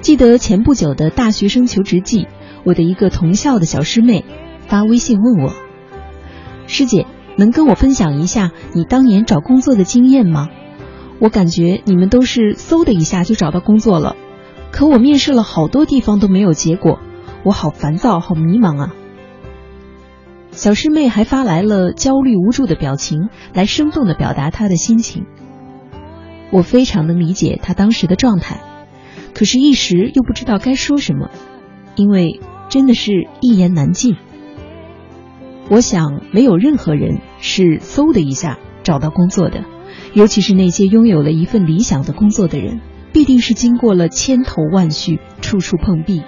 记得前不久的大学生求职季，我的一个同校的小师妹发微信问我：“师姐，能跟我分享一下你当年找工作的经验吗？我感觉你们都是嗖的一下就找到工作了，可我面试了好多地方都没有结果，我好烦躁，好迷茫啊。”小师妹还发来了焦虑无助的表情，来生动的表达她的心情。我非常能理解她当时的状态。可是，一时又不知道该说什么，因为真的是一言难尽。我想，没有任何人是嗖的一下找到工作的，尤其是那些拥有了一份理想的工作的人，必定是经过了千头万绪、处处碰壁，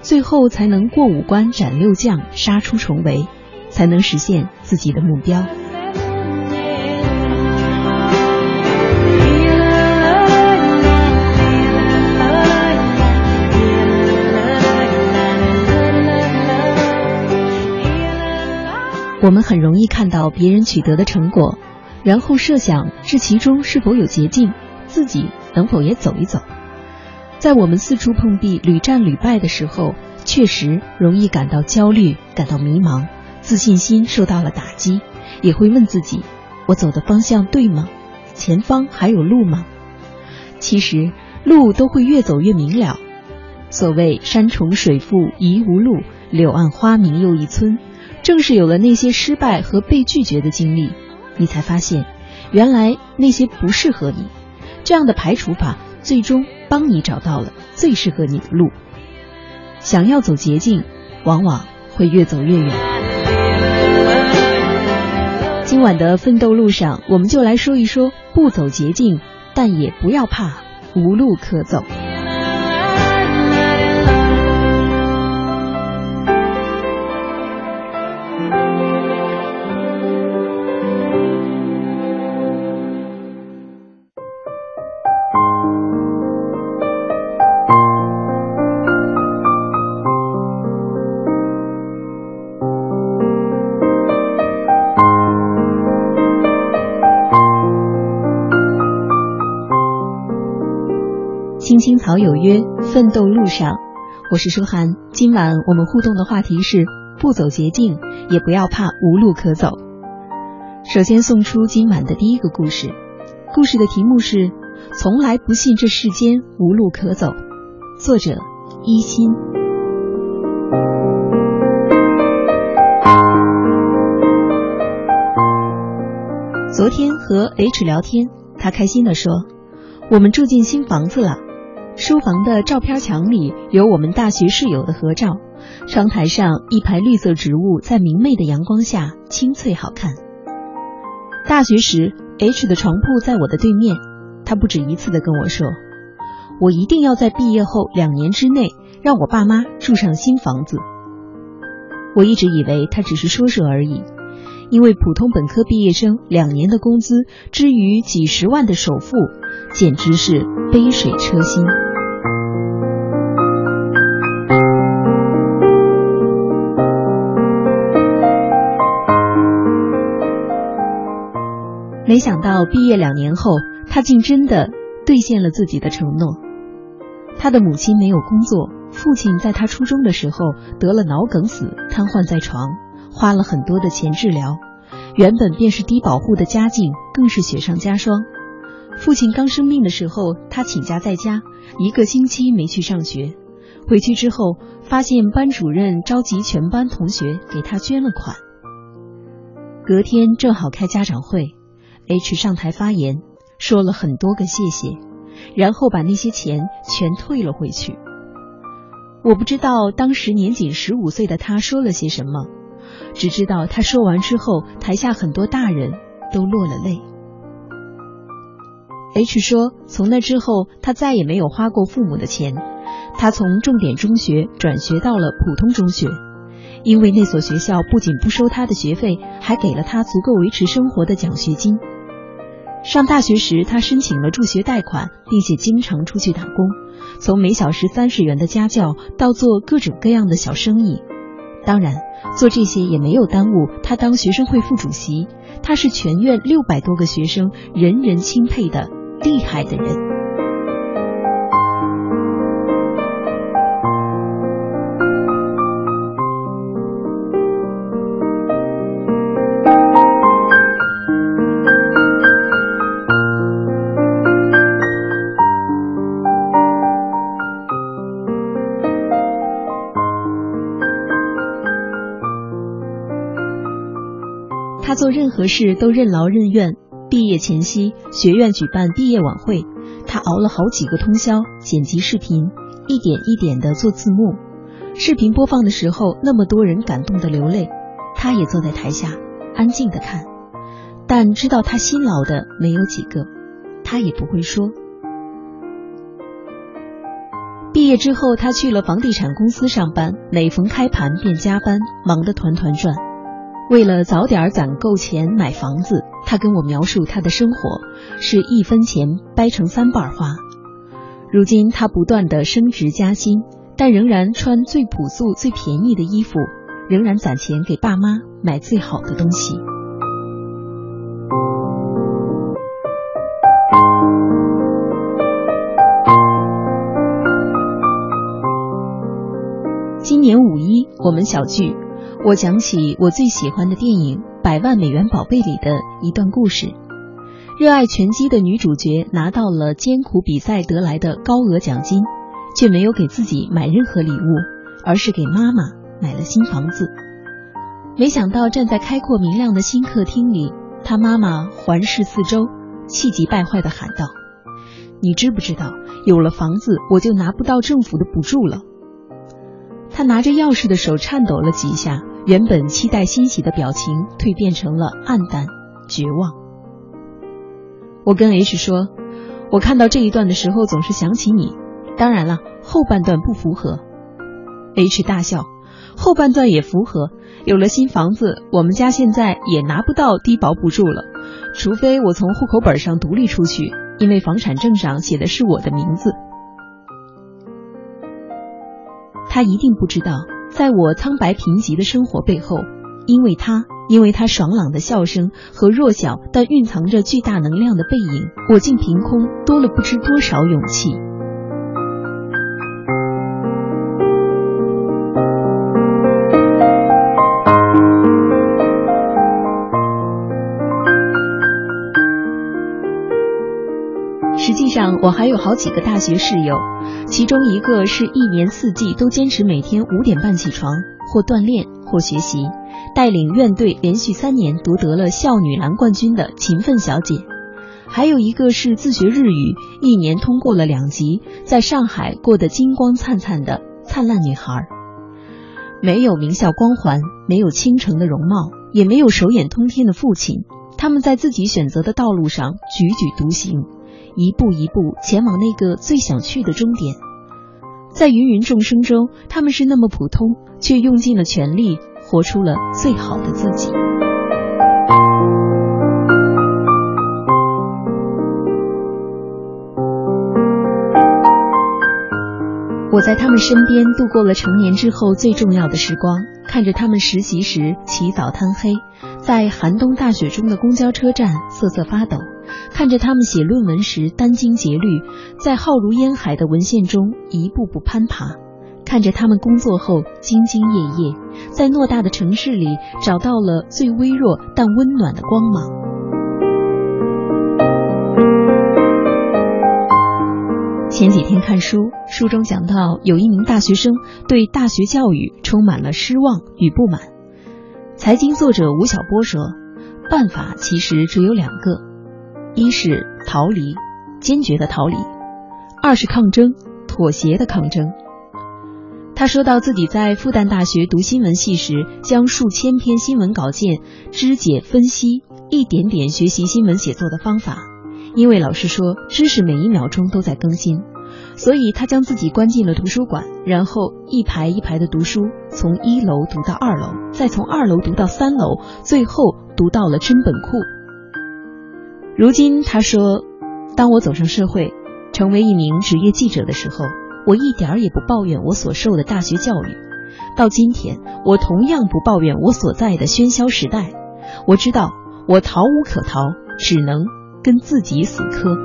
最后才能过五关斩六将、杀出重围，才能实现自己的目标。我们很容易看到别人取得的成果，然后设想这其中是否有捷径，自己能否也走一走。在我们四处碰壁、屡战屡败的时候，确实容易感到焦虑、感到迷茫，自信心受到了打击，也会问自己：我走的方向对吗？前方还有路吗？其实路都会越走越明了。所谓山重水复疑无路，柳暗花明又一村。正是有了那些失败和被拒绝的经历，你才发现，原来那些不适合你。这样的排除法，最终帮你找到了最适合你的路。想要走捷径，往往会越走越远。今晚的奋斗路上，我们就来说一说：不走捷径，但也不要怕无路可走。有约，奋斗路上，我是舒涵。今晚我们互动的话题是：不走捷径，也不要怕无路可走。首先送出今晚的第一个故事，故事的题目是：从来不信这世间无路可走。作者：一心。昨天和 H 聊天，他开心的说：“我们住进新房子了。”书房的照片墙里有我们大学室友的合照，窗台上一排绿色植物在明媚的阳光下清脆好看。大学时，H 的床铺在我的对面，他不止一次的跟我说：“我一定要在毕业后两年之内让我爸妈住上新房子。”我一直以为他只是说说而已，因为普通本科毕业生两年的工资之于几十万的首付，简直是杯水车薪。没想到毕业两年后，他竟真的兑现了自己的承诺。他的母亲没有工作，父亲在他初中的时候得了脑梗死，瘫痪在床，花了很多的钱治疗。原本便是低保户的家境，更是雪上加霜。父亲刚生病的时候，他请假在家，一个星期没去上学。回去之后，发现班主任召集全班同学给他捐了款。隔天正好开家长会。H 上台发言，说了很多个谢谢，然后把那些钱全退了回去。我不知道当时年仅十五岁的他说了些什么，只知道他说完之后，台下很多大人都落了泪。H 说，从那之后，他再也没有花过父母的钱。他从重点中学转学到了普通中学。因为那所学校不仅不收他的学费，还给了他足够维持生活的奖学金。上大学时，他申请了助学贷款，并且经常出去打工，从每小时三十元的家教到做各种各样的小生意。当然，做这些也没有耽误他当学生会副主席。他是全院六百多个学生人人钦佩的厉害的人。他做任何事都任劳任怨。毕业前夕，学院举办毕业晚会，他熬了好几个通宵剪辑视频，一点一点的做字幕。视频播放的时候，那么多人感动的流泪，他也坐在台下安静的看。但知道他辛劳的没有几个，他也不会说。毕业之后，他去了房地产公司上班，每逢开盘便加班，忙得团团转。为了早点攒够钱买房子，他跟我描述他的生活是一分钱掰成三瓣花。如今他不断的升职加薪，但仍然穿最朴素、最便宜的衣服，仍然攒钱给爸妈买最好的东西。今年五一，我们小聚。我讲起我最喜欢的电影《百万美元宝贝》里的一段故事：热爱拳击的女主角拿到了艰苦比赛得来的高额奖金，却没有给自己买任何礼物，而是给妈妈买了新房子。没想到站在开阔明亮的新客厅里，她妈妈环视四周，气急败坏地喊道：“你知不知道，有了房子，我就拿不到政府的补助了？”他拿着钥匙的手颤抖了几下，原本期待欣喜的表情蜕变成了黯淡绝望。我跟 H 说，我看到这一段的时候总是想起你。当然了，后半段不符合。H 大笑，后半段也符合。有了新房子，我们家现在也拿不到低保补助了，除非我从户口本上独立出去，因为房产证上写的是我的名字。他一定不知道，在我苍白贫瘠的生活背后，因为他，因为他爽朗的笑声和弱小但蕴藏着巨大能量的背影，我竟凭空多了不知多少勇气。我还有好几个大学室友。其中一个是一年四季都坚持每天五点半起床，或锻炼或学习，带领院队连续三年夺得了校女篮冠军的勤奋小姐；还有一个是自学日语，一年通过了两级，在上海过得金光灿灿的灿烂女孩。没有名校光环，没有倾城的容貌，也没有手眼通天的父亲，他们在自己选择的道路上踽踽独行。一步一步前往那个最想去的终点，在芸芸众生中，他们是那么普通，却用尽了全力，活出了最好的自己。我在他们身边度过了成年之后最重要的时光，看着他们实习时起早贪黑，在寒冬大雪中的公交车站瑟瑟发抖。看着他们写论文时殚精竭虑，在浩如烟海的文献中一步步攀爬；看着他们工作后兢兢业业，在偌大的城市里找到了最微弱但温暖的光芒。前几天看书，书中讲到有一名大学生对大学教育充满了失望与不满。财经作者吴晓波说：“办法其实只有两个。”一是逃离，坚决的逃离；二是抗争，妥协的抗争。他说到自己在复旦大学读新闻系时，将数千篇新闻稿件肢解分析，一点点学习新闻写作的方法。因为老师说知识每一秒钟都在更新，所以他将自己关进了图书馆，然后一排一排的读书，从一楼读到二楼，再从二楼读到三楼，最后读到了真本库。如今，他说：“当我走上社会，成为一名职业记者的时候，我一点儿也不抱怨我所受的大学教育。到今天，我同样不抱怨我所在的喧嚣时代。我知道，我逃无可逃，只能跟自己死磕。”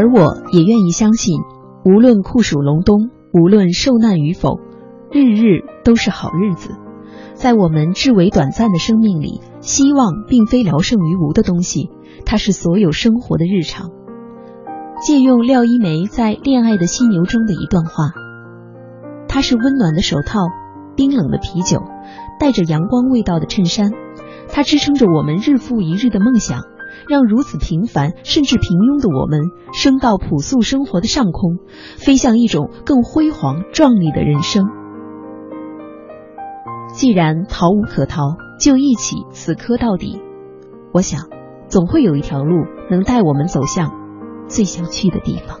而我也愿意相信，无论酷暑隆冬，无论受难与否，日日都是好日子。在我们至为短暂的生命里，希望并非聊胜于无的东西，它是所有生活的日常。借用廖一梅在《恋爱的犀牛》中的一段话：“它是温暖的手套，冰冷的啤酒，带着阳光味道的衬衫，它支撑着我们日复一日的梦想。”让如此平凡甚至平庸的我们升到朴素生活的上空，飞向一种更辉煌壮丽的人生。既然逃无可逃，就一起死磕到底。我想，总会有一条路能带我们走向最想去的地方。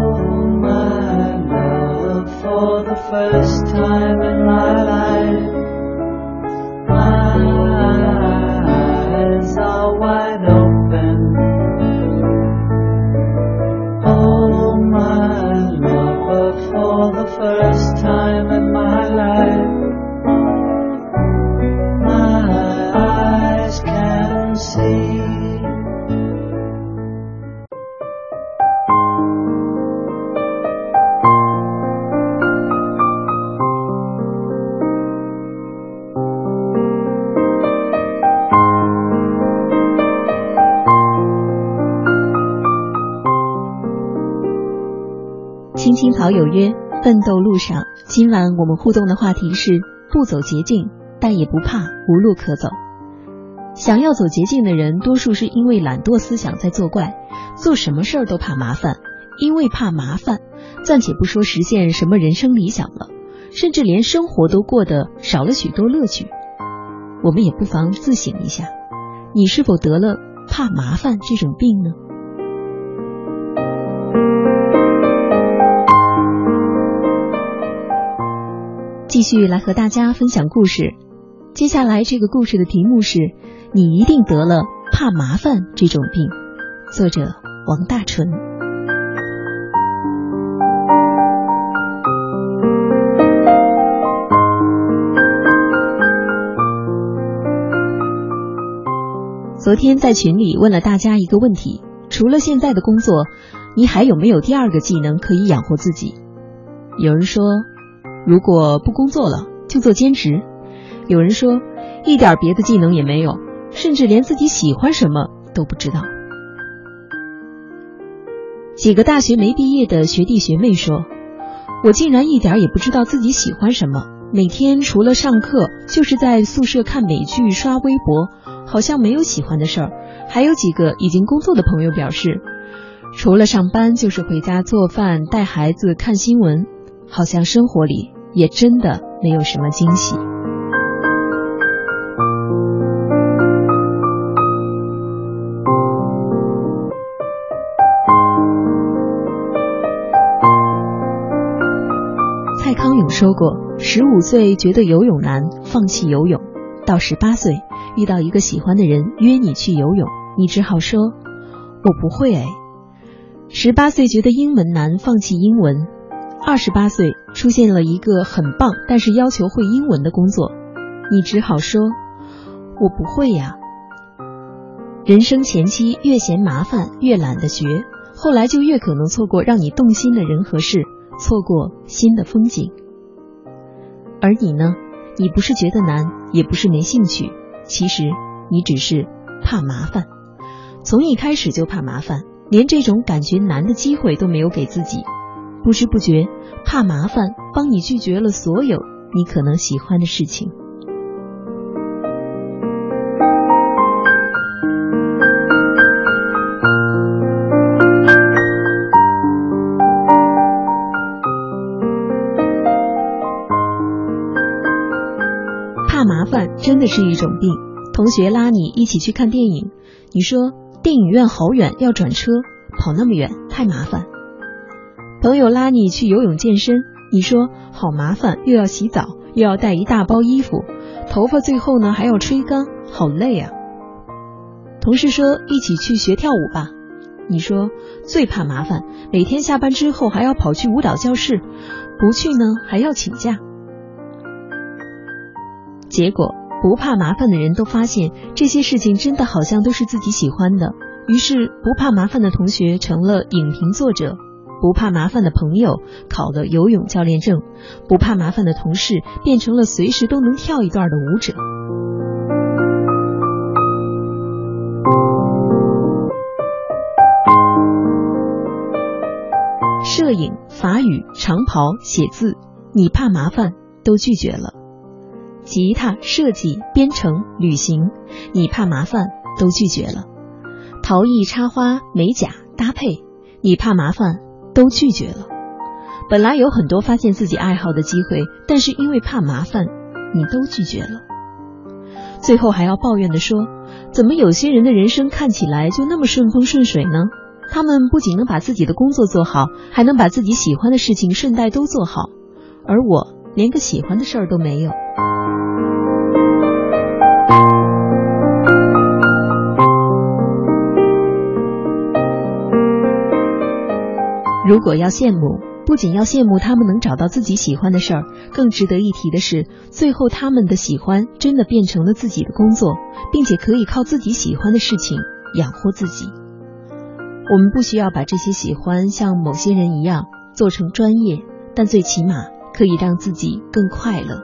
First time 路上。今晚我们互动的话题是：不走捷径，但也不怕无路可走。想要走捷径的人，多数是因为懒惰思想在作怪，做什么事儿都怕麻烦。因为怕麻烦，暂且不说实现什么人生理想了，甚至连生活都过得少了许多乐趣。我们也不妨自省一下，你是否得了怕麻烦这种病呢？继续来和大家分享故事。接下来这个故事的题目是：你一定得了怕麻烦这种病。作者王大纯。昨天在群里问了大家一个问题：除了现在的工作，你还有没有第二个技能可以养活自己？有人说。如果不工作了，就做兼职。有人说，一点别的技能也没有，甚至连自己喜欢什么都不知道。几个大学没毕业的学弟学妹说：“我竟然一点也不知道自己喜欢什么，每天除了上课，就是在宿舍看美剧、刷微博，好像没有喜欢的事儿。”还有几个已经工作的朋友表示，除了上班，就是回家做饭、带孩子、看新闻。好像生活里也真的没有什么惊喜。蔡康永说过：“十五岁觉得游泳难，放弃游泳；到十八岁遇到一个喜欢的人约你去游泳，你只好说‘我不会’。哎，十八岁觉得英文难，放弃英文。”二十八岁出现了一个很棒，但是要求会英文的工作，你只好说：“我不会呀。”人生前期越嫌麻烦，越懒得学，后来就越可能错过让你动心的人和事，错过新的风景。而你呢？你不是觉得难，也不是没兴趣，其实你只是怕麻烦，从一开始就怕麻烦，连这种感觉难的机会都没有给自己。不知不觉，怕麻烦，帮你拒绝了所有你可能喜欢的事情。怕麻烦真的是一种病。同学拉你一起去看电影，你说电影院好远，要转车，跑那么远太麻烦。朋友拉你去游泳健身，你说好麻烦，又要洗澡，又要带一大包衣服，头发最后呢还要吹干，好累啊。同事说一起去学跳舞吧，你说最怕麻烦，每天下班之后还要跑去舞蹈教室，不去呢还要请假。结果不怕麻烦的人都发现这些事情真的好像都是自己喜欢的，于是不怕麻烦的同学成了影评作者。不怕麻烦的朋友考了游泳教练证，不怕麻烦的同事变成了随时都能跳一段的舞者。摄影、法语、长袍、写字，你怕麻烦都拒绝了；吉他、设计、编程、旅行，你怕麻烦都拒绝了；陶艺、插花、美甲、搭配，你怕麻烦都拒绝了。本来有很多发现自己爱好的机会，但是因为怕麻烦，你都拒绝了。最后还要抱怨的说：“怎么有些人的人生看起来就那么顺风顺水呢？他们不仅能把自己的工作做好，还能把自己喜欢的事情顺带都做好，而我连个喜欢的事儿都没有。”如果要羡慕，不仅要羡慕他们能找到自己喜欢的事儿，更值得一提的是，最后他们的喜欢真的变成了自己的工作，并且可以靠自己喜欢的事情养活自己。我们不需要把这些喜欢像某些人一样做成专业，但最起码可以让自己更快乐。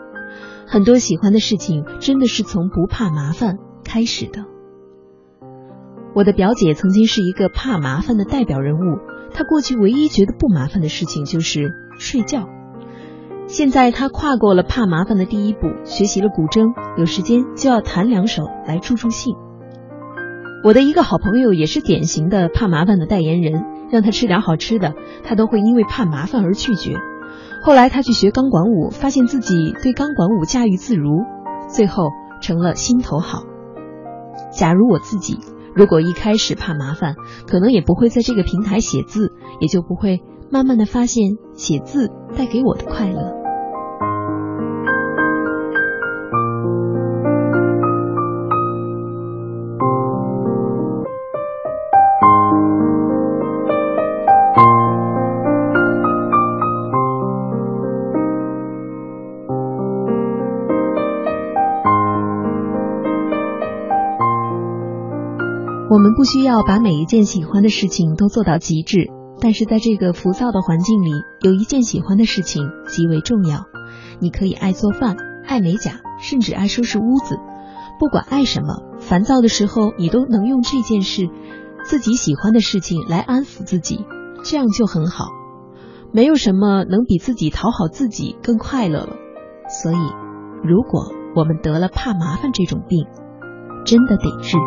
很多喜欢的事情真的是从不怕麻烦开始的。我的表姐曾经是一个怕麻烦的代表人物。他过去唯一觉得不麻烦的事情就是睡觉，现在他跨过了怕麻烦的第一步，学习了古筝，有时间就要弹两首来助助兴。我的一个好朋友也是典型的怕麻烦的代言人，让他吃点好吃的，他都会因为怕麻烦而拒绝。后来他去学钢管舞，发现自己对钢管舞驾驭自如，最后成了心头好。假如我自己。如果一开始怕麻烦，可能也不会在这个平台写字，也就不会慢慢的发现写字带给我的快乐。我们不需要把每一件喜欢的事情都做到极致，但是在这个浮躁的环境里，有一件喜欢的事情极为重要。你可以爱做饭，爱美甲，甚至爱收拾屋子。不管爱什么，烦躁的时候，你都能用这件事，自己喜欢的事情来安抚自己，这样就很好。没有什么能比自己讨好自己更快乐了。所以，如果我们得了怕麻烦这种病，真的得治。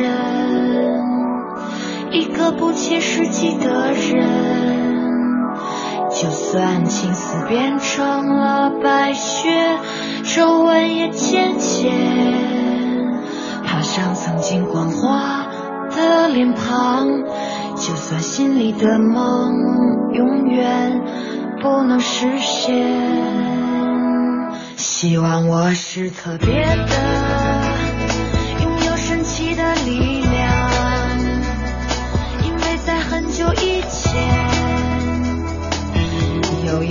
人，一个不切实际的人。就算青丝变成了白雪，皱纹也渐渐爬上曾经光滑的脸庞。就算心里的梦永远不能实现。希望我是特别的，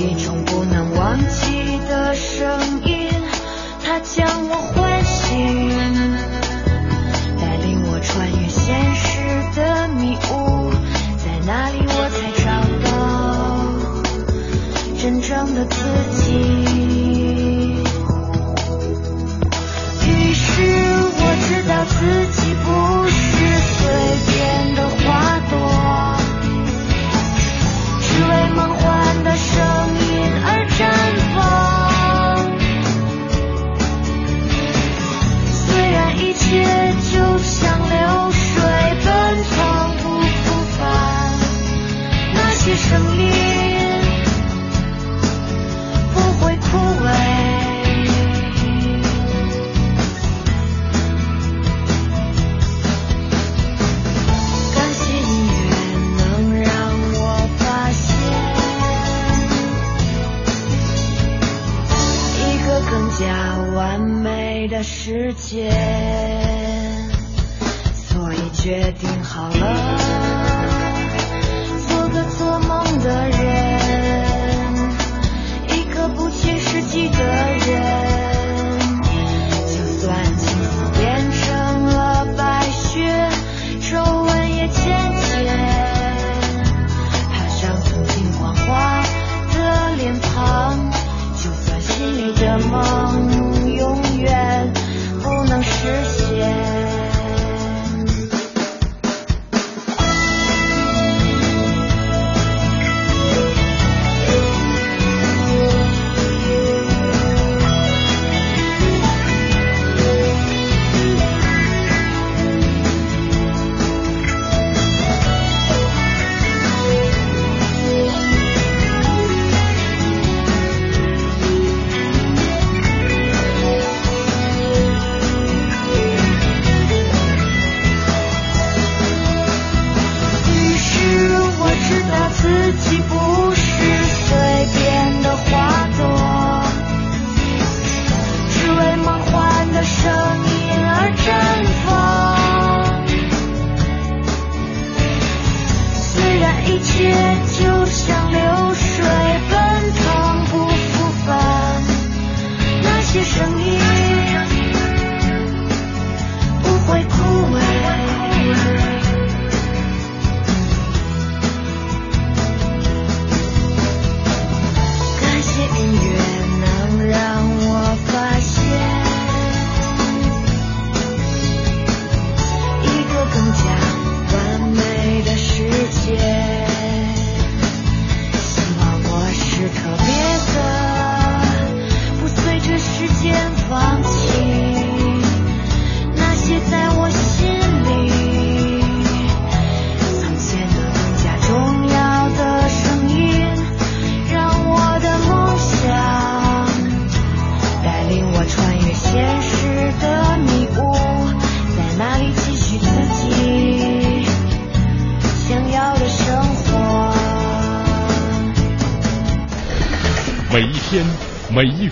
一种不能忘记的声音，它将我唤醒，带领我穿越现实的迷雾，在那里我才找到真正的自己。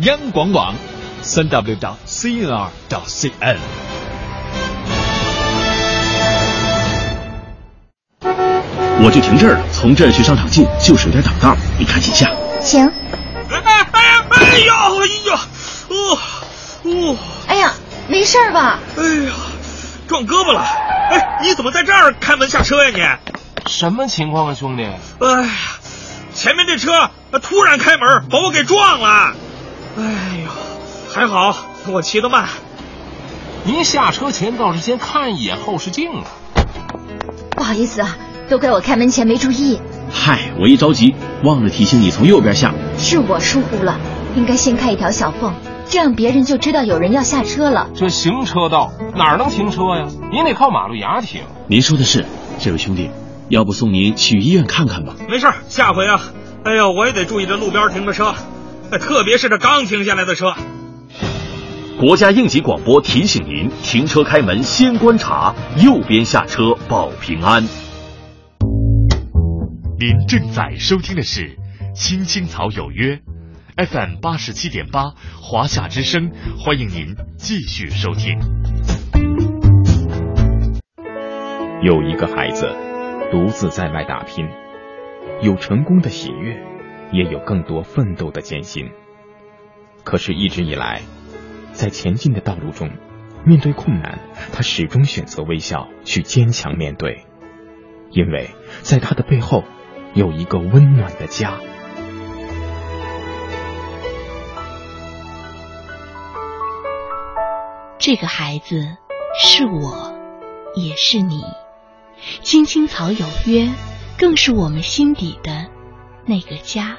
央广网，三 w 到 cnr 到 cn。我就停这儿了，从这儿去商场近，就是有点挡道，你看紧下。行。哎哎哎哎呀哎呀，哦哦，哎呀，没事吧？哎呀，撞胳膊了！哎，你怎么在这儿开门下车呀你？什么情况啊，兄弟？哎呀，前面这车突然开门把我给撞了。哎呦，还好我骑得慢。您下车前倒是先看一眼后视镜啊。不好意思啊，都怪我开门前没注意。嗨，我一着急忘了提醒你从右边下。是我疏忽了，应该先开一条小缝，这样别人就知道有人要下车了。这行车道哪能停车呀？您得靠马路牙停。您说的是，这位兄弟，要不送您去医院看看吧？没事，下回啊，哎呦，我也得注意这路边停的车，特别是这刚停下来的车。国家应急广播提醒您：停车开门先观察，右边下车保平安。您正在收听的是《青青草有约》，FM 八十七点八，华夏之声，欢迎您继续收听。有一个孩子独自在外打拼，有成功的喜悦，也有更多奋斗的艰辛。可是，一直以来，在前进的道路中，面对困难，他始终选择微笑，去坚强面对，因为在他的背后有一个温暖的家。这个孩子是我，也是你。青青草有约，更是我们心底的那个家。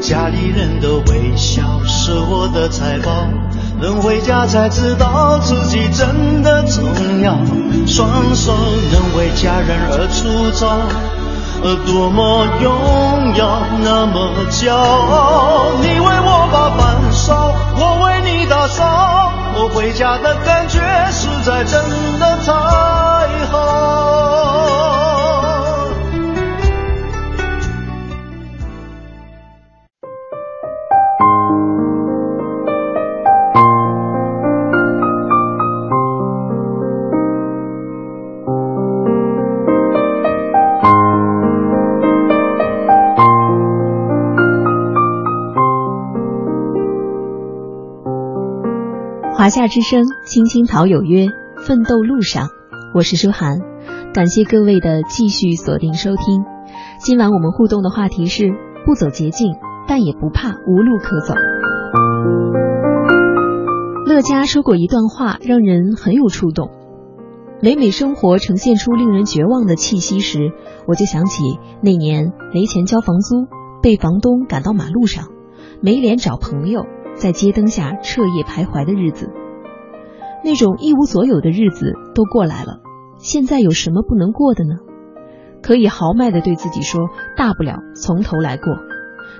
家里人的微笑是我的财宝。能回家才知道自己真的重要，双手能为家人而出招，多么荣耀，那么骄傲。你为我把饭烧，我为你打扫，我回家的感觉实在真的太好。华夏之声，青青草有约，奋斗路上，我是舒涵，感谢各位的继续锁定收听。今晚我们互动的话题是：不走捷径，但也不怕无路可走。乐嘉说过一段话，让人很有触动。每每生活呈现出令人绝望的气息时，我就想起那年没钱交房租，被房东赶到马路上，没脸找朋友。在街灯下彻夜徘徊的日子，那种一无所有的日子都过来了。现在有什么不能过的呢？可以豪迈的对自己说，大不了从头来过。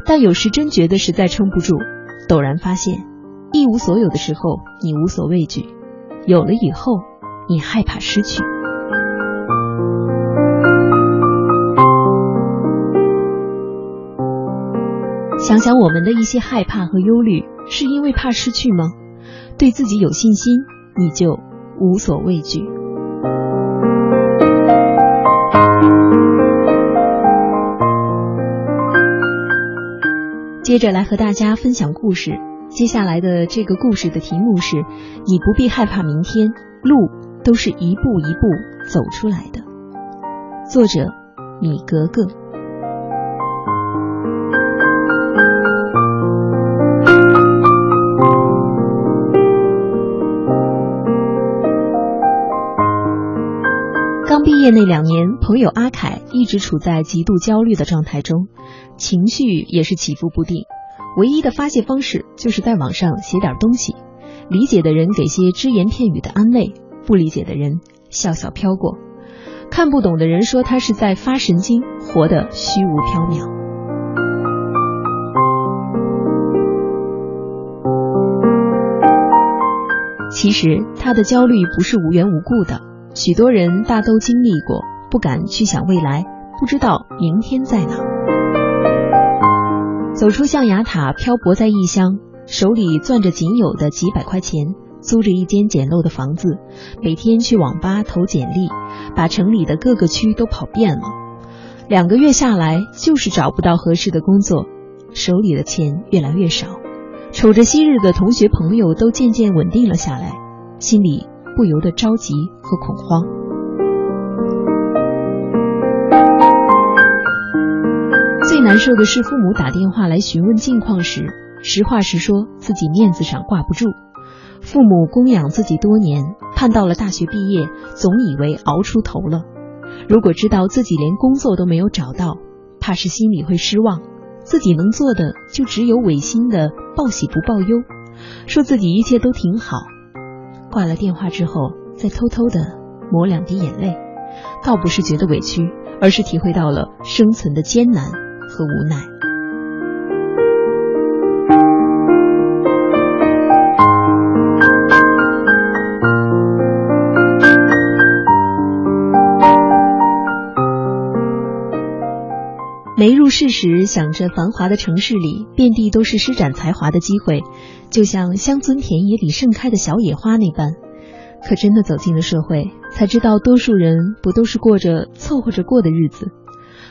但有时真觉得实在撑不住，陡然发现，一无所有的时候你无所畏惧，有了以后你害怕失去。想想我们的一些害怕和忧虑。是因为怕失去吗？对自己有信心，你就无所畏惧。接着来和大家分享故事。接下来的这个故事的题目是：你不必害怕明天，路都是一步一步走出来的。作者：米格格。业内两年，朋友阿凯一直处在极度焦虑的状态中，情绪也是起伏不定。唯一的发泄方式就是在网上写点东西，理解的人给些只言片语的安慰，不理解的人笑笑飘过。看不懂的人说他是在发神经，活得虚无缥缈。其实他的焦虑不是无缘无故的。许多人大都经历过，不敢去想未来，不知道明天在哪。走出象牙塔，漂泊在异乡，手里攥着仅有的几百块钱，租着一间简陋的房子，每天去网吧投简历，把城里的各个区都跑遍了。两个月下来，就是找不到合适的工作，手里的钱越来越少，瞅着昔日的同学朋友都渐渐稳定了下来，心里。不由得着急和恐慌。最难受的是父母打电话来询问近况时，实话实说自己面子上挂不住。父母供养自己多年，盼到了大学毕业，总以为熬出头了。如果知道自己连工作都没有找到，怕是心里会失望。自己能做的就只有违心的报喜不报忧，说自己一切都挺好。挂了电话之后，再偷偷的抹两滴眼泪，倒不是觉得委屈，而是体会到了生存的艰难和无奈。没入世时，想着繁华的城市里遍地都是施展才华的机会，就像乡村田野里盛开的小野花那般。可真的走进了社会，才知道多数人不都是过着凑合着过的日子。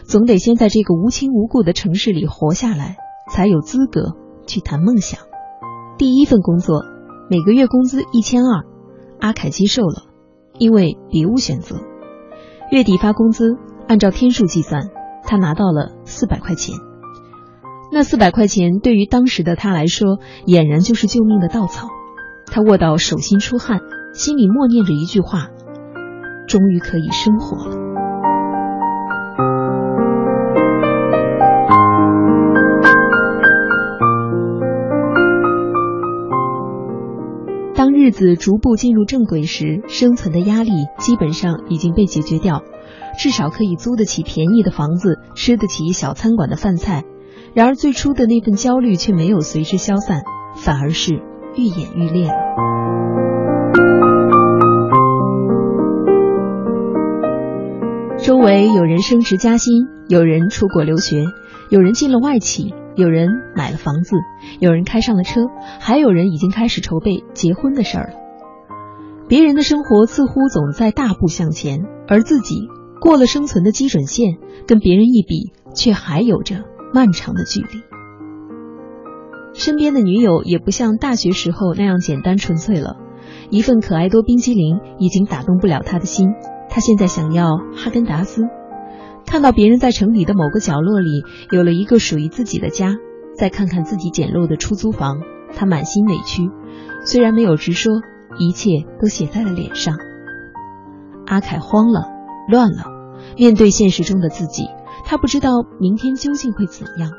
总得先在这个无亲无故的城市里活下来，才有资格去谈梦想。第一份工作每个月工资一千二，阿凯接受了，因为别无选择。月底发工资，按照天数计算，他拿到了四百块钱。那四百块钱对于当时的他来说，俨然就是救命的稻草。他握到手心出汗，心里默念着一句话：终于可以生活了。当日子逐步进入正轨时，生存的压力基本上已经被解决掉，至少可以租得起便宜的房子，吃得起小餐馆的饭菜。然而最初的那份焦虑却没有随之消散，反而是愈演愈烈了。周围有人升职加薪，有人出国留学，有人进了外企。有人买了房子，有人开上了车，还有人已经开始筹备结婚的事儿了。别人的生活似乎总在大步向前，而自己过了生存的基准线，跟别人一比，却还有着漫长的距离。身边的女友也不像大学时候那样简单纯粹了，一份可爱多冰激凌已经打动不了他的心，他现在想要哈根达斯。看到别人在城里的某个角落里有了一个属于自己的家，再看看自己简陋的出租房，他满心委屈，虽然没有直说，一切都写在了脸上。阿凯慌了，乱了，面对现实中的自己，他不知道明天究竟会怎样。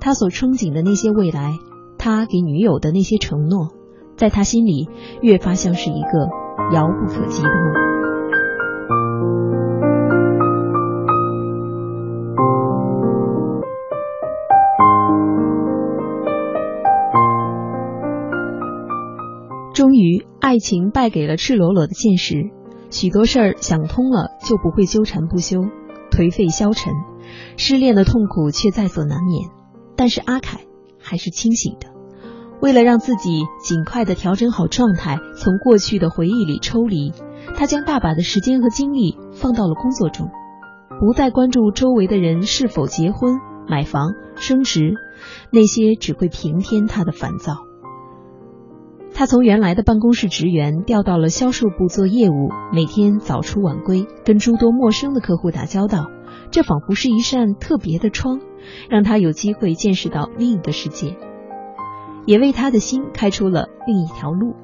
他所憧憬的那些未来，他给女友的那些承诺，在他心里越发像是一个遥不可及的梦。终于，爱情败给了赤裸裸的现实。许多事儿想通了，就不会纠缠不休、颓废消沉。失恋的痛苦却在所难免。但是阿凯还是清醒的。为了让自己尽快的调整好状态，从过去的回忆里抽离，他将大把的时间和精力放到了工作中，不再关注周围的人是否结婚、买房、升职，那些只会平添他的烦躁。他从原来的办公室职员调到了销售部做业务，每天早出晚归，跟诸多陌生的客户打交道。这仿佛是一扇特别的窗，让他有机会见识到另一个世界，也为他的心开出了另一条路。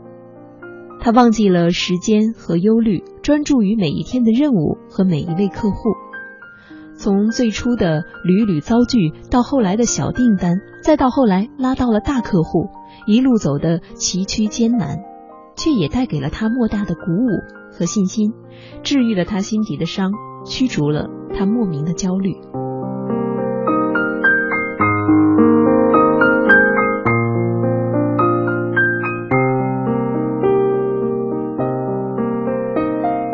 他忘记了时间和忧虑，专注于每一天的任务和每一位客户。从最初的屡屡遭拒，到后来的小订单，再到后来拉到了大客户。一路走的崎岖艰难，却也带给了他莫大的鼓舞和信心，治愈了他心底的伤，驱逐了他莫名的焦虑。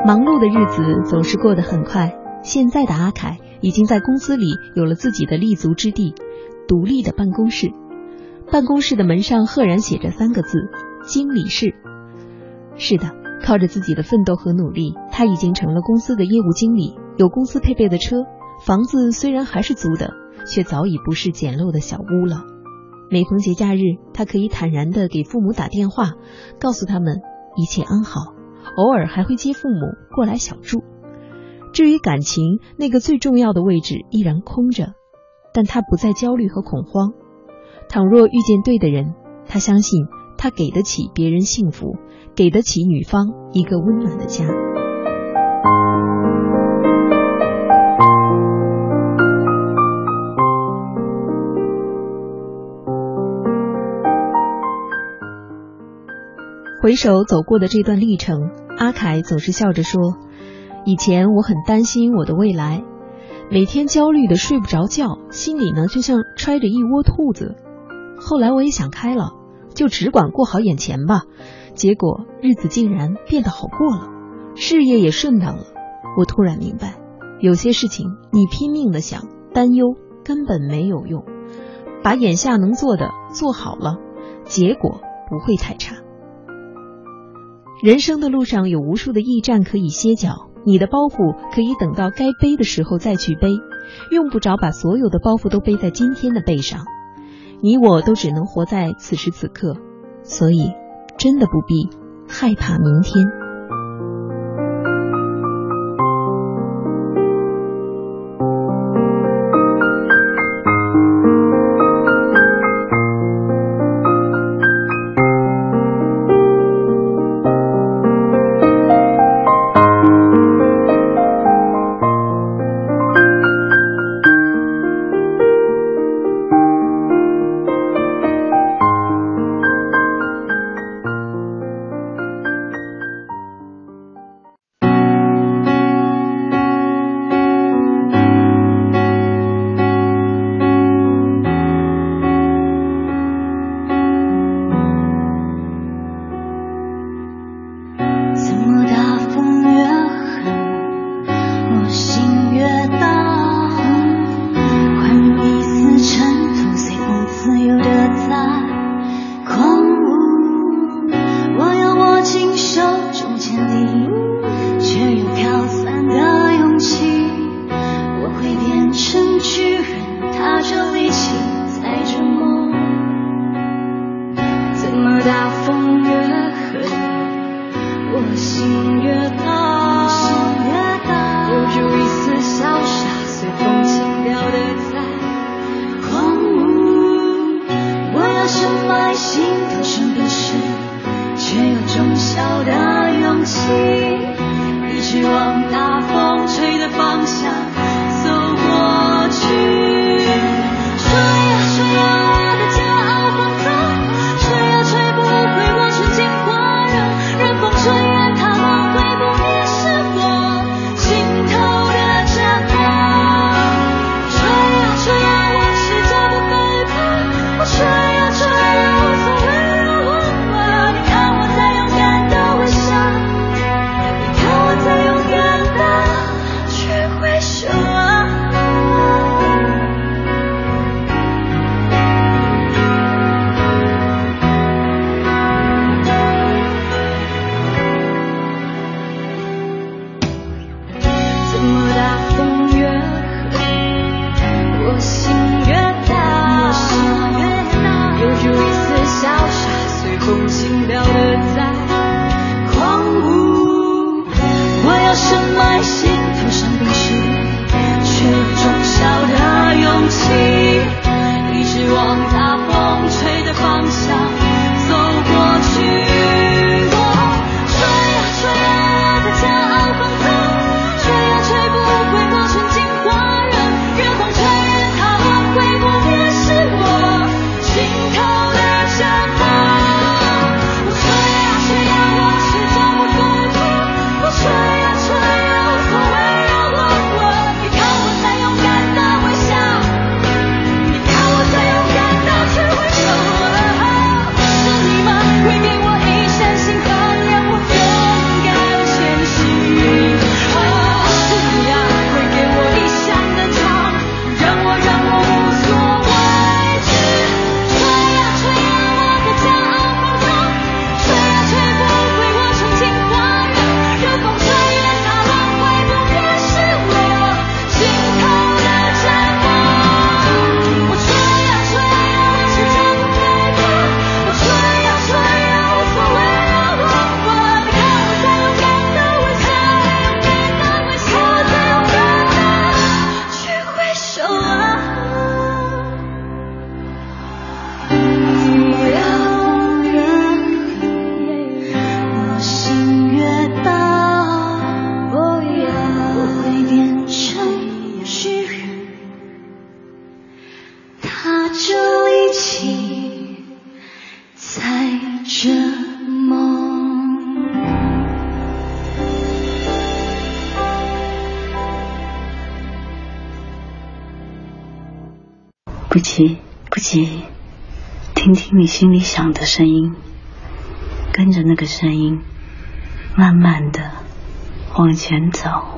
忙碌的日子总是过得很快，现在的阿凯已经在公司里有了自己的立足之地，独立的办公室。办公室的门上赫然写着三个字：“经理室。”是的，靠着自己的奋斗和努力，他已经成了公司的业务经理，有公司配备的车，房子虽然还是租的，却早已不是简陋的小屋了。每逢节假日，他可以坦然的给父母打电话，告诉他们一切安好，偶尔还会接父母过来小住。至于感情，那个最重要的位置依然空着，但他不再焦虑和恐慌。倘若遇见对的人，他相信他给得起别人幸福，给得起女方一个温暖的家。回首走过的这段历程，阿凯总是笑着说：“以前我很担心我的未来，每天焦虑的睡不着觉，心里呢就像揣着一窝兔子。”后来我也想开了，就只管过好眼前吧。结果日子竟然变得好过了，事业也顺当了。我突然明白，有些事情你拼命的想担忧根本没有用，把眼下能做的做好了，结果不会太差。人生的路上有无数的驿站可以歇脚，你的包袱可以等到该背的时候再去背，用不着把所有的包袱都背在今天的背上。你我都只能活在此时此刻，所以真的不必害怕明天。不急，不急，听听你心里想的声音，跟着那个声音，慢慢的往前走。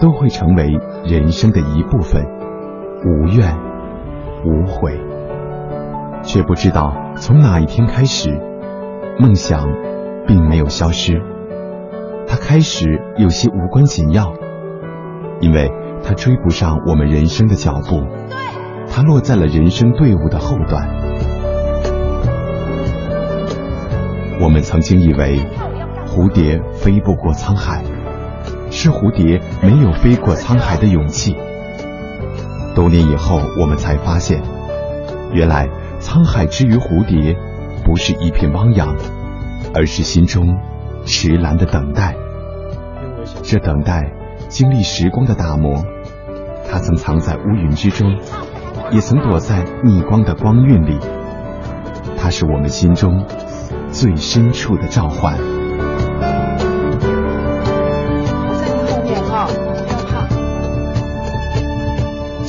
都会成为人生的一部分，无怨无悔。却不知道从哪一天开始，梦想并没有消失，它开始有些无关紧要，因为它追不上我们人生的脚步，它落在了人生队伍的后段。我们曾经以为。蝴蝶飞不过沧海，是蝴蝶没有飞过沧海的勇气。多年以后，我们才发现，原来沧海之于蝴蝶，不是一片汪洋，而是心中迟来的等待。这等待，经历时光的打磨，它曾藏在乌云之中，也曾躲在逆光的光晕里。它是我们心中最深处的召唤。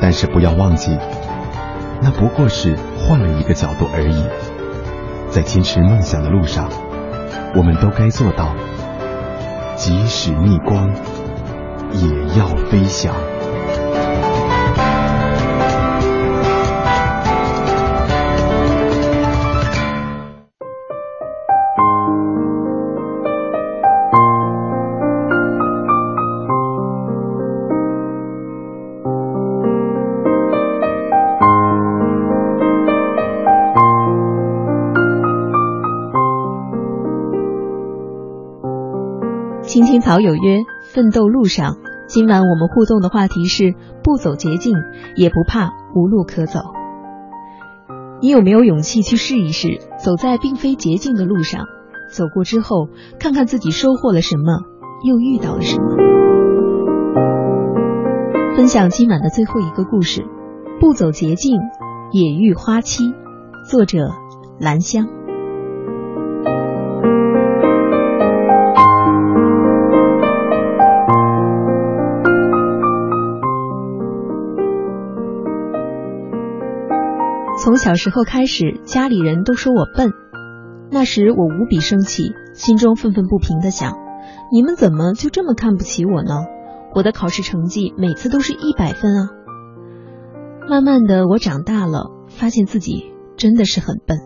但是不要忘记，那不过是换了一个角度而已。在坚持梦想的路上，我们都该做到，即使逆光，也要飞翔。好有约，奋斗路上。今晚我们互动的话题是：不走捷径，也不怕无路可走。你有没有勇气去试一试，走在并非捷径的路上？走过之后，看看自己收获了什么，又遇到了什么？分享今晚的最后一个故事：不走捷径，也遇花期。作者：兰香。从小时候开始，家里人都说我笨。那时我无比生气，心中愤愤不平的想：你们怎么就这么看不起我呢？我的考试成绩每次都是一百分啊！慢慢的，我长大了，发现自己真的是很笨，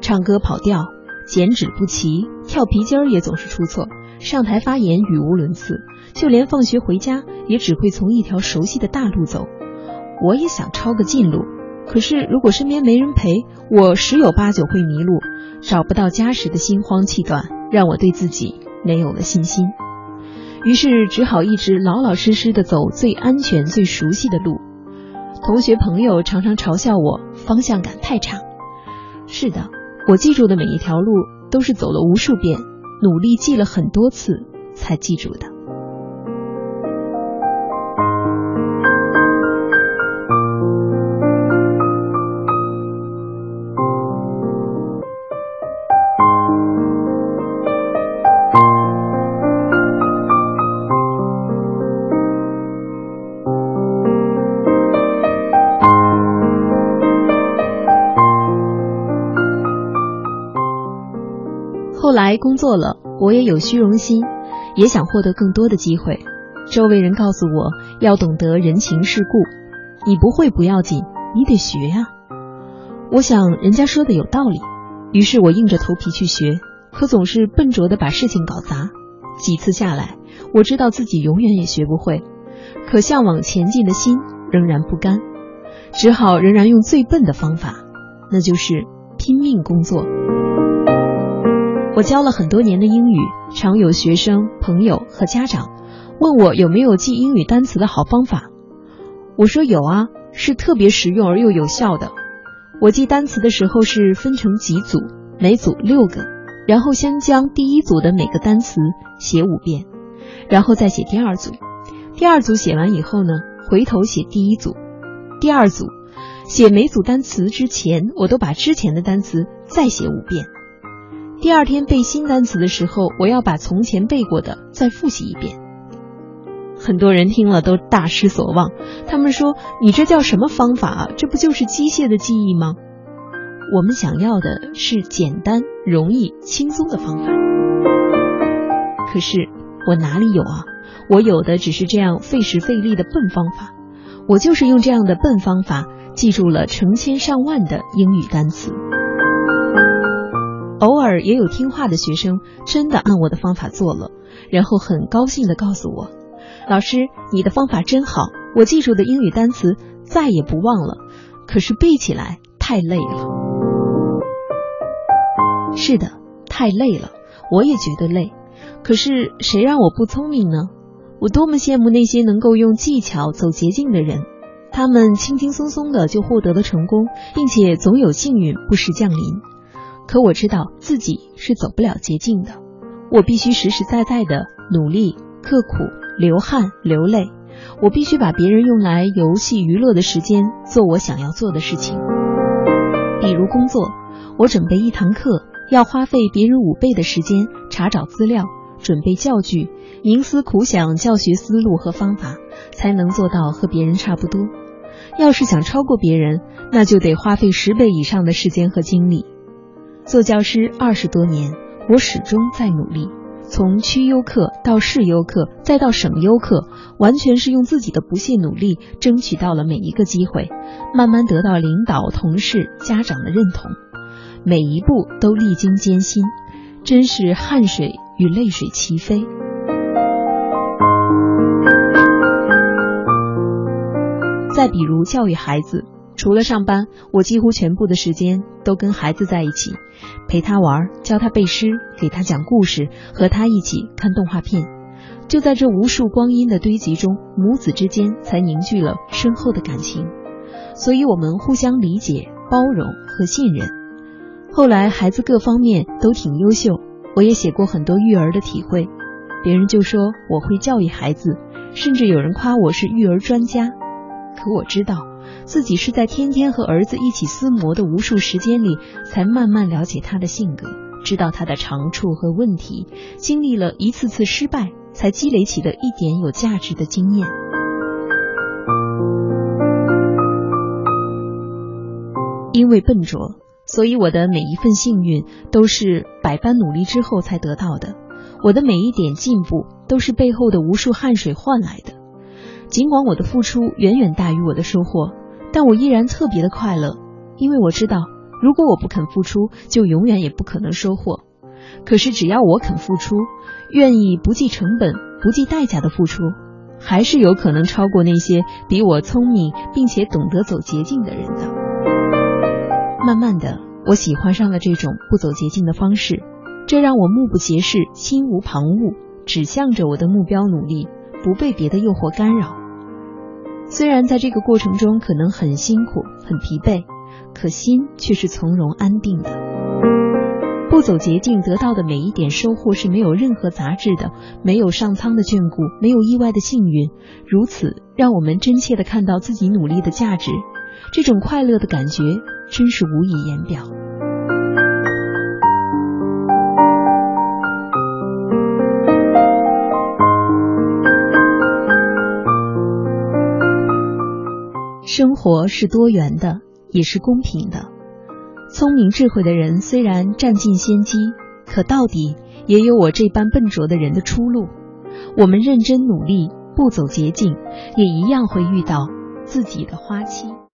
唱歌跑调，剪纸不齐，跳皮筋儿也总是出错，上台发言语无伦次，就连放学回家也只会从一条熟悉的大路走。我也想抄个近路。可是，如果身边没人陪，我十有八九会迷路，找不到家时的心慌气短，让我对自己没有了信心。于是，只好一直老老实实的走最安全、最熟悉的路。同学朋友常常嘲笑我方向感太差。是的，我记住的每一条路都是走了无数遍，努力记了很多次才记住的。后来工作了，我也有虚荣心，也想获得更多的机会。周围人告诉我要懂得人情世故，你不会不要紧，你得学呀。我想人家说的有道理，于是我硬着头皮去学，可总是笨拙的把事情搞砸。几次下来，我知道自己永远也学不会，可向往前进的心仍然不甘，只好仍然用最笨的方法，那就是。拼命工作。我教了很多年的英语，常有学生、朋友和家长问我有没有记英语单词的好方法。我说有啊，是特别实用而又有效的。我记单词的时候是分成几组，每组六个，然后先将第一组的每个单词写五遍，然后再写第二组。第二组写完以后呢，回头写第一组。第二组写每组单词之前，我都把之前的单词再写五遍。第二天背新单词的时候，我要把从前背过的再复习一遍。很多人听了都大失所望，他们说：“你这叫什么方法啊？这不就是机械的记忆吗？”我们想要的是简单、容易、轻松的方法。可是我哪里有啊？我有的只是这样费时费力的笨方法。我就是用这样的笨方法，记住了成千上万的英语单词。偶尔也有听话的学生真的按我的方法做了，然后很高兴的告诉我：“老师，你的方法真好，我记住的英语单词再也不忘了。可是背起来太累了。”是的，太累了，我也觉得累。可是谁让我不聪明呢？我多么羡慕那些能够用技巧走捷径的人，他们轻轻松松的就获得了成功，并且总有幸运不时降临。可我知道自己是走不了捷径的，我必须实实在在的努力、刻苦、流汗、流泪。我必须把别人用来游戏娱乐的时间做我想要做的事情。比如工作，我准备一堂课要花费别人五倍的时间查找资料、准备教具、冥思苦想教学思路和方法，才能做到和别人差不多。要是想超过别人，那就得花费十倍以上的时间和精力。做教师二十多年，我始终在努力。从区优课到市优课，再到省优课，完全是用自己的不懈努力争取到了每一个机会，慢慢得到领导、同事、家长的认同。每一步都历经艰辛，真是汗水与泪水齐飞。再比如教育孩子。除了上班，我几乎全部的时间都跟孩子在一起，陪他玩，教他背诗，给他讲故事，和他一起看动画片。就在这无数光阴的堆积中，母子之间才凝聚了深厚的感情。所以，我们互相理解、包容和信任。后来，孩子各方面都挺优秀，我也写过很多育儿的体会。别人就说我会教育孩子，甚至有人夸我是育儿专家。可我知道。自己是在天天和儿子一起厮磨的无数时间里，才慢慢了解他的性格，知道他的长处和问题，经历了一次次失败，才积累起了一点有价值的经验。因为笨拙，所以我的每一份幸运都是百般努力之后才得到的，我的每一点进步都是背后的无数汗水换来的。尽管我的付出远远大于我的收获。但我依然特别的快乐，因为我知道，如果我不肯付出，就永远也不可能收获。可是只要我肯付出，愿意不计成本、不计代价的付出，还是有可能超过那些比我聪明并且懂得走捷径的人的。慢慢的，我喜欢上了这种不走捷径的方式，这让我目不斜视、心无旁骛，只向着我的目标努力，不被别的诱惑干扰。虽然在这个过程中可能很辛苦、很疲惫，可心却是从容安定的。不走捷径得到的每一点收获是没有任何杂质的，没有上苍的眷顾，没有意外的幸运。如此让我们真切的看到自己努力的价值，这种快乐的感觉真是无以言表。生活是多元的，也是公平的。聪明智慧的人虽然占尽先机，可到底也有我这般笨拙的人的出路。我们认真努力，不走捷径，也一样会遇到自己的花期。